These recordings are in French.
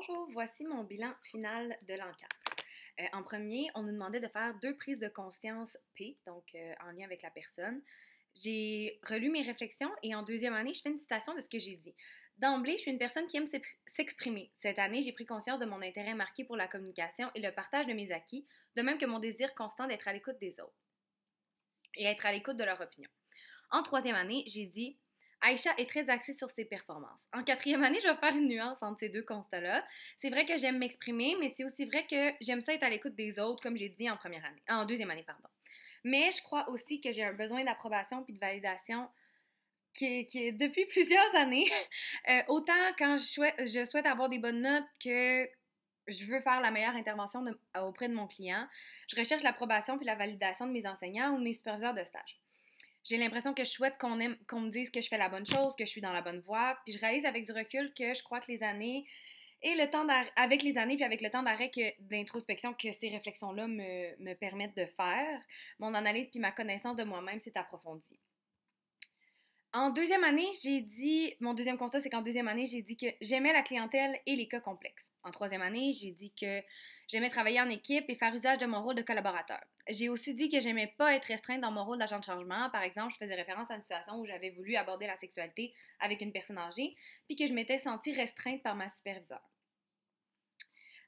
Bonjour, voici mon bilan final de 4. Euh, en premier, on nous demandait de faire deux prises de conscience P, donc euh, en lien avec la personne. J'ai relu mes réflexions et en deuxième année, je fais une citation de ce que j'ai dit. D'emblée, je suis une personne qui aime s'exprimer. Cette année, j'ai pris conscience de mon intérêt marqué pour la communication et le partage de mes acquis, de même que mon désir constant d'être à l'écoute des autres et être à l'écoute de leur opinion. En troisième année, j'ai dit Aïcha est très axée sur ses performances. En quatrième année, je vais faire une nuance entre ces deux constats-là. C'est vrai que j'aime m'exprimer, mais c'est aussi vrai que j'aime ça être à l'écoute des autres, comme j'ai dit en première année, en deuxième année, pardon. Mais je crois aussi que j'ai un besoin d'approbation puis de validation qui est, depuis plusieurs années. Euh, autant quand je souhaite, avoir des bonnes notes que je veux faire la meilleure intervention auprès de mon client, je recherche l'approbation puis la validation de mes enseignants ou mes superviseurs de stage j'ai l'impression que je souhaite qu'on aime, qu'on me dise que je fais la bonne chose, que je suis dans la bonne voie. Puis je réalise avec du recul que je crois que les années et le temps avec les années puis avec le temps d'arrêt d'introspection que ces réflexions-là me, me, permettent de faire, mon analyse puis ma connaissance de moi-même s'est approfondie. En deuxième année, j'ai dit, mon deuxième constat, c'est qu'en deuxième année, j'ai dit que j'aimais la clientèle et les cas complexes. En troisième année, j'ai dit que J'aimais travailler en équipe et faire usage de mon rôle de collaborateur. J'ai aussi dit que j'aimais pas être restreinte dans mon rôle d'agent de changement. Par exemple, je faisais référence à une situation où j'avais voulu aborder la sexualité avec une personne âgée, puis que je m'étais sentie restreinte par ma superviseure.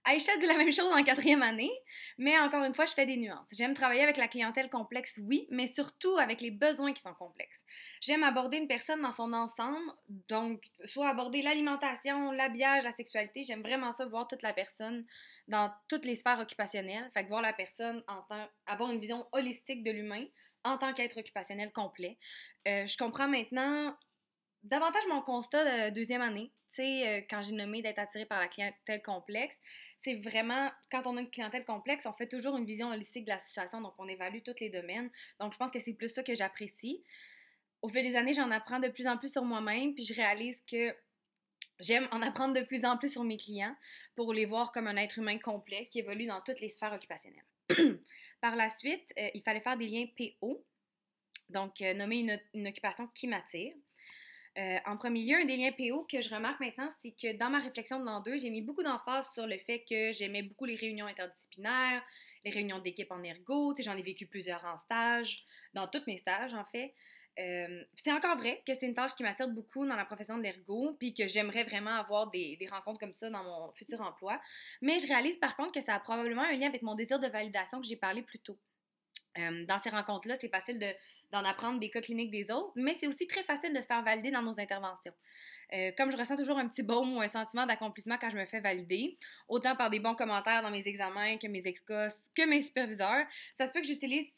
Aïcha dit la même chose en quatrième année, mais encore une fois, je fais des nuances. J'aime travailler avec la clientèle complexe, oui, mais surtout avec les besoins qui sont complexes. J'aime aborder une personne dans son ensemble, donc soit aborder l'alimentation, l'habillage, la sexualité. J'aime vraiment ça, voir toute la personne dans toutes les sphères occupationnelles. Fait que voir la personne en tant, avoir une vision holistique de l'humain en tant qu'être occupationnel complet. Euh, je comprends maintenant davantage mon constat de deuxième année. Tu sais, euh, quand j'ai nommé d'être attiré par la clientèle complexe, c'est vraiment, quand on a une clientèle complexe, on fait toujours une vision holistique de la situation, donc on évalue tous les domaines. Donc je pense que c'est plus ça que j'apprécie. Au fil des années, j'en apprends de plus en plus sur moi-même, puis je réalise que j'aime en apprendre de plus en plus sur mes clients pour les voir comme un être humain complet qui évolue dans toutes les sphères occupationnelles. Par la suite, euh, il fallait faire des liens PO, donc euh, nommer une, une, occupation qui m'attire. Euh, en premier lieu, un des liens PO que je remarque maintenant, c'est que dans ma réflexion de l'an 2, j'ai mis beaucoup d'emphase sur le fait que j'aimais beaucoup les réunions interdisciplinaires, les réunions d'équipe en ergo. J'en ai vécu plusieurs en stage, dans tous mes stages en fait. Euh, c'est encore vrai que c'est une tâche qui m'attire beaucoup dans la profession de l'ergo, puis que j'aimerais vraiment avoir des, des, rencontres comme ça dans mon futur emploi. Mais je réalise par contre que ça a probablement un lien avec mon désir de validation que j'ai parlé plus tôt. Euh, dans ces rencontres-là, c'est facile d'en apprendre des cas cliniques des autres, mais c'est aussi très facile de se faire valider dans nos interventions. Euh, comme je ressens toujours un petit baume ou un sentiment d'accomplissement quand je me fais valider, autant par des bons commentaires dans mes examens que mes excos, que mes superviseurs, ça se peut que j'utilise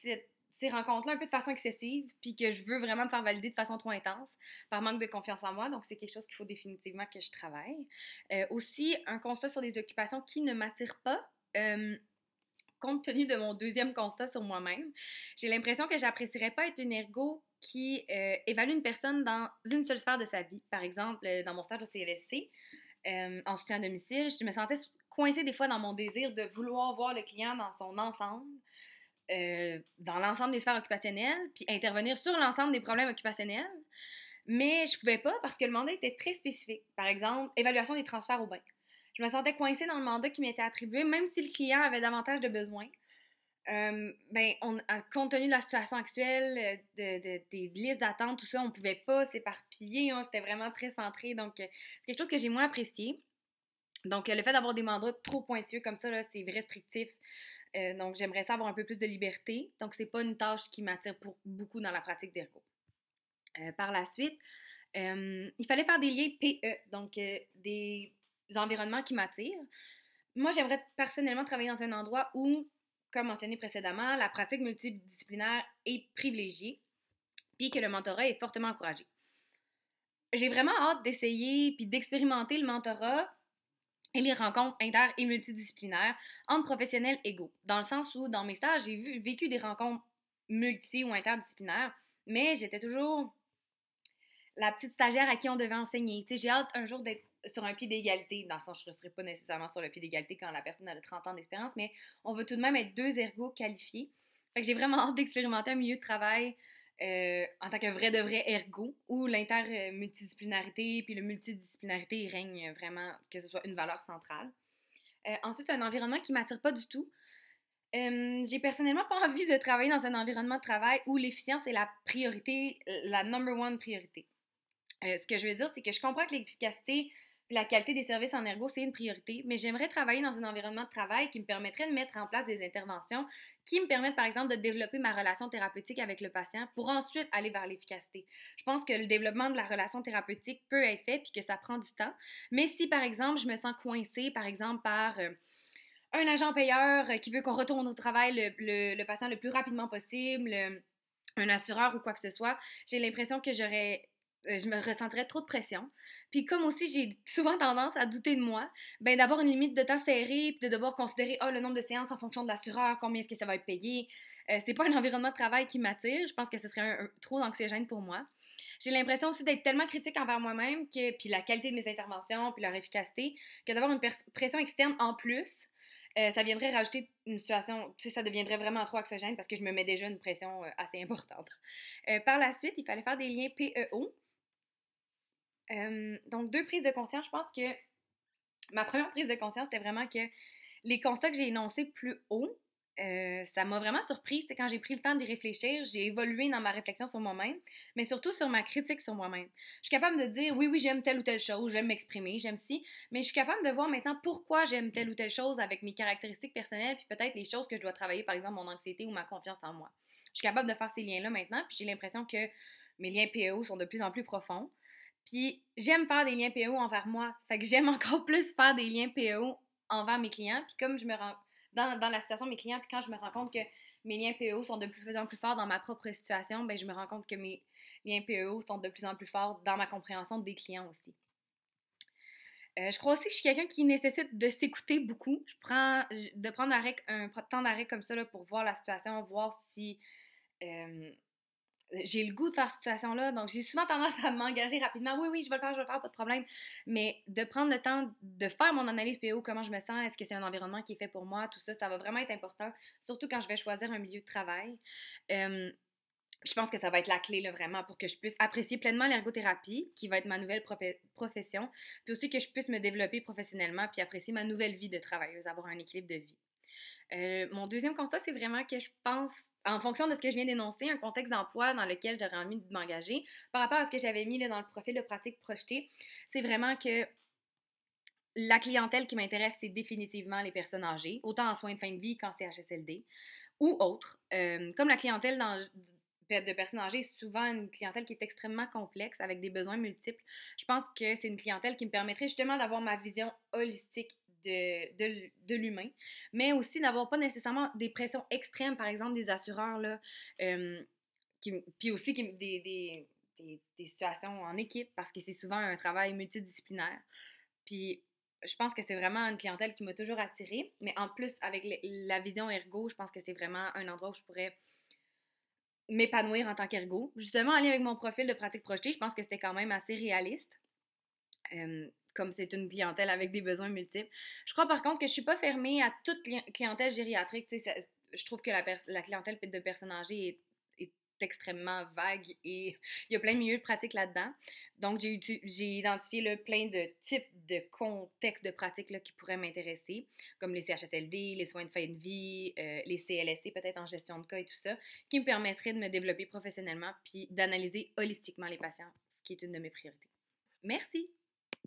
ces rencontres-là un peu de façon excessive, puis que je veux vraiment me faire valider de façon trop intense, par manque de confiance en moi. Donc, c'est quelque chose qu'il faut définitivement que je travaille. Euh, aussi, un constat sur des occupations qui ne m'attirent pas compte tenu de mon deuxième constat sur moi-même, j'ai l'impression que j'apprécierais pas être une ergo qui euh, évalue une personne dans une seule sphère de sa vie. Par exemple, euh, dans mon stage au CLSC, euh, en soutien à domicile, je me sentais coincée des fois dans mon désir de vouloir voir le client dans son ensemble, dans l'ensemble des sphères occupationnelles, puis intervenir sur l'ensemble des problèmes occupationnels. Mais je pouvais pas parce que le mandat était très spécifique. Par exemple, évaluation des transferts au bain je me sentais coincée dans le mandat qui m'était attribué, même si le client avait davantage de besoins. Euh, ben, compte tenu de la situation actuelle, de, des listes d'attente, tout ça, on ne pouvait pas s'éparpiller. Hein, C'était vraiment très centré. Donc, euh, c'est quelque chose que j'ai moins apprécié. Donc, le fait d'avoir des mandats trop pointueux comme ça, c'est restrictif. Euh, donc, j'aimerais ça avoir un peu plus de liberté. Donc, c'est pas une tâche qui m'attire pour beaucoup dans la pratique d'ergo. par la suite, il fallait faire des liens PE, donc des environnements qui m'attirent. Moi, j'aimerais personnellement travailler dans un endroit où, comme mentionné précédemment, la pratique multidisciplinaire est privilégiée, puis que le mentorat est fortement encouragé. J'ai vraiment hâte d'essayer puis d'expérimenter le mentorat et les rencontres inter- et multidisciplinaires entre professionnels égaux, dans le sens où, dans mes stages, j'ai vécu des rencontres multi- ou interdisciplinaires, mais j'étais toujours la petite stagiaire à qui on devait enseigner. J'ai hâte un jour d'être sur un pied d'égalité, dans le sens je ne serai pas nécessairement sur le pied d'égalité quand la personne a 30 ans d'expérience, mais on veut tout de même être deux ergots qualifiés. Fait que j'ai vraiment hâte d'expérimenter un milieu de travail euh, en tant que vrai de vrai ergo, où l'inter-multidisciplinarité puis le multidisciplinarité règne vraiment, que ce soit une valeur centrale. Euh, ensuite, un environnement qui m'attire pas du tout. Euh, j'ai personnellement pas envie de travailler dans un environnement de travail où l'efficience est la priorité, la number one priorité. ce que je veux dire, c'est que je comprends que l'efficacité la qualité des services en ergo, c'est une priorité, mais j'aimerais travailler dans un environnement de travail qui me permettrait de mettre en place des interventions qui me permettent, par exemple, de développer ma relation thérapeutique avec le patient pour ensuite aller vers l'efficacité. Je pense que le développement de la relation thérapeutique peut être fait puis que ça prend du temps. Mais si, par exemple, je me sens coincée, par exemple, par... Euh, un agent payeur qui veut qu'on retourne au travail le, patient le plus rapidement possible, un assureur ou quoi que ce soit, j'ai l'impression que j'aurais euh, je me ressentirais trop de pression. Puis comme aussi j'ai souvent tendance à douter de moi, ben d'avoir une limite de temps serrée, puis de devoir considérer oh, le nombre de séances en fonction de l'assureur, combien est-ce que ça va être payé. Euh, c'est pas un environnement de travail qui m'attire. Je pense que ce serait trop d'anxiogène pour moi. J'ai l'impression aussi d'être tellement critique envers moi-même que puis la qualité de mes interventions, puis leur efficacité, que d'avoir une pression externe en plus, euh, ça viendrait rajouter une situation, tu sais, ça deviendrait vraiment trop anxiogène parce que je me mets déjà une pression assez importante. par la suite, il fallait faire des liens PEO donc, deux prises de conscience. Je pense que ma première prise de conscience, c'était vraiment que les constats que j'ai énoncés plus haut, euh, ça m'a vraiment surpris. quand j'ai pris le temps d'y réfléchir, j'ai évolué dans ma réflexion sur moi-même, mais surtout sur ma critique sur moi-même. Je suis capable de dire oui, oui, j'aime telle ou telle chose, j'aime m'exprimer, j'aime si, mais je suis capable de voir maintenant pourquoi j'aime telle ou telle chose avec mes caractéristiques personnelles, puis peut-être les choses que je dois travailler, par exemple mon anxiété ou ma confiance en moi. Je suis capable de faire ces liens-là maintenant, puis j'ai l'impression que mes liens PEO sont de plus en plus profonds. Puis j'aime faire des liens PO envers moi. Fait que j'aime encore plus faire des liens PO envers mes clients. Puis comme je me rends dans, dans la situation de mes clients, puis quand je me rends compte que mes liens PO sont de plus en plus forts dans ma propre situation, ben je me rends compte que mes liens PO sont de plus en plus forts dans ma compréhension des clients aussi. Euh, je crois aussi que je suis quelqu'un qui nécessite de s'écouter beaucoup. Je prends de prendre un, temps d'arrêt comme ça là, pour voir la situation, voir si euh, j'ai le goût de faire cette situation-là, donc j'ai souvent tendance à m'engager rapidement. Oui, oui, je vais le faire, je vais le faire, pas de problème. Mais de prendre le temps de faire mon analyse PO, comment je me sens, est-ce que c'est un environnement qui est fait pour moi, tout ça, ça va vraiment être important, surtout quand je vais choisir un milieu de travail. je pense que ça va être la clé, là, vraiment, pour que je puisse apprécier pleinement l'ergothérapie, qui va être ma nouvelle profession, puis aussi que je puisse me développer professionnellement, puis apprécier ma nouvelle vie de travailleuse, avoir un équilibre de vie. Euh, mon deuxième constat, c'est vraiment que je pense en fonction de ce que je viens d'énoncer, un contexte d'emploi dans lequel j'aurais envie de m'engager, par rapport à ce que j'avais mis là, dans le profil de pratique projetée, c'est vraiment que la clientèle qui m'intéresse, c'est définitivement les personnes âgées, autant en soins de fin de vie qu'en CHSLD ou autres. Euh, comme la clientèle de personnes âgées est souvent une clientèle qui est extrêmement complexe, avec des besoins multiples, je pense que c'est une clientèle qui me permettrait justement d'avoir ma vision holistique de, de, l'humain, mais aussi d'avoir pas nécessairement des pressions extrêmes, par exemple des assureurs, là, euh, qui, puis aussi des, des, des, situations en équipe, parce que c'est souvent un travail multidisciplinaire. Puis je pense que c'est vraiment une clientèle qui m'a toujours attirée, mais en plus, avec la vision ergo, je pense que c'est vraiment un endroit où je pourrais m'épanouir en tant qu'ergo. Justement, en lien avec mon profil de pratique projetée, je pense que c'était quand même assez réaliste. Comme c'est une clientèle avec des besoins multiples. Je crois par contre que je suis pas fermée à toute clientèle gériatrique. je trouve que la, clientèle de personnes âgées est, extrêmement vague et il y a plein de milieux de pratique là-dedans. Donc, j'ai identifié le plein de types de contextes de pratique là, qui pourraient m'intéresser, comme les CHSLD, les soins de fin de vie, euh, les CLSC peut-être en gestion de cas et tout ça, qui me permettraient de me développer professionnellement puis d'analyser holistiquement les patients, ce qui est une de mes priorités. Merci!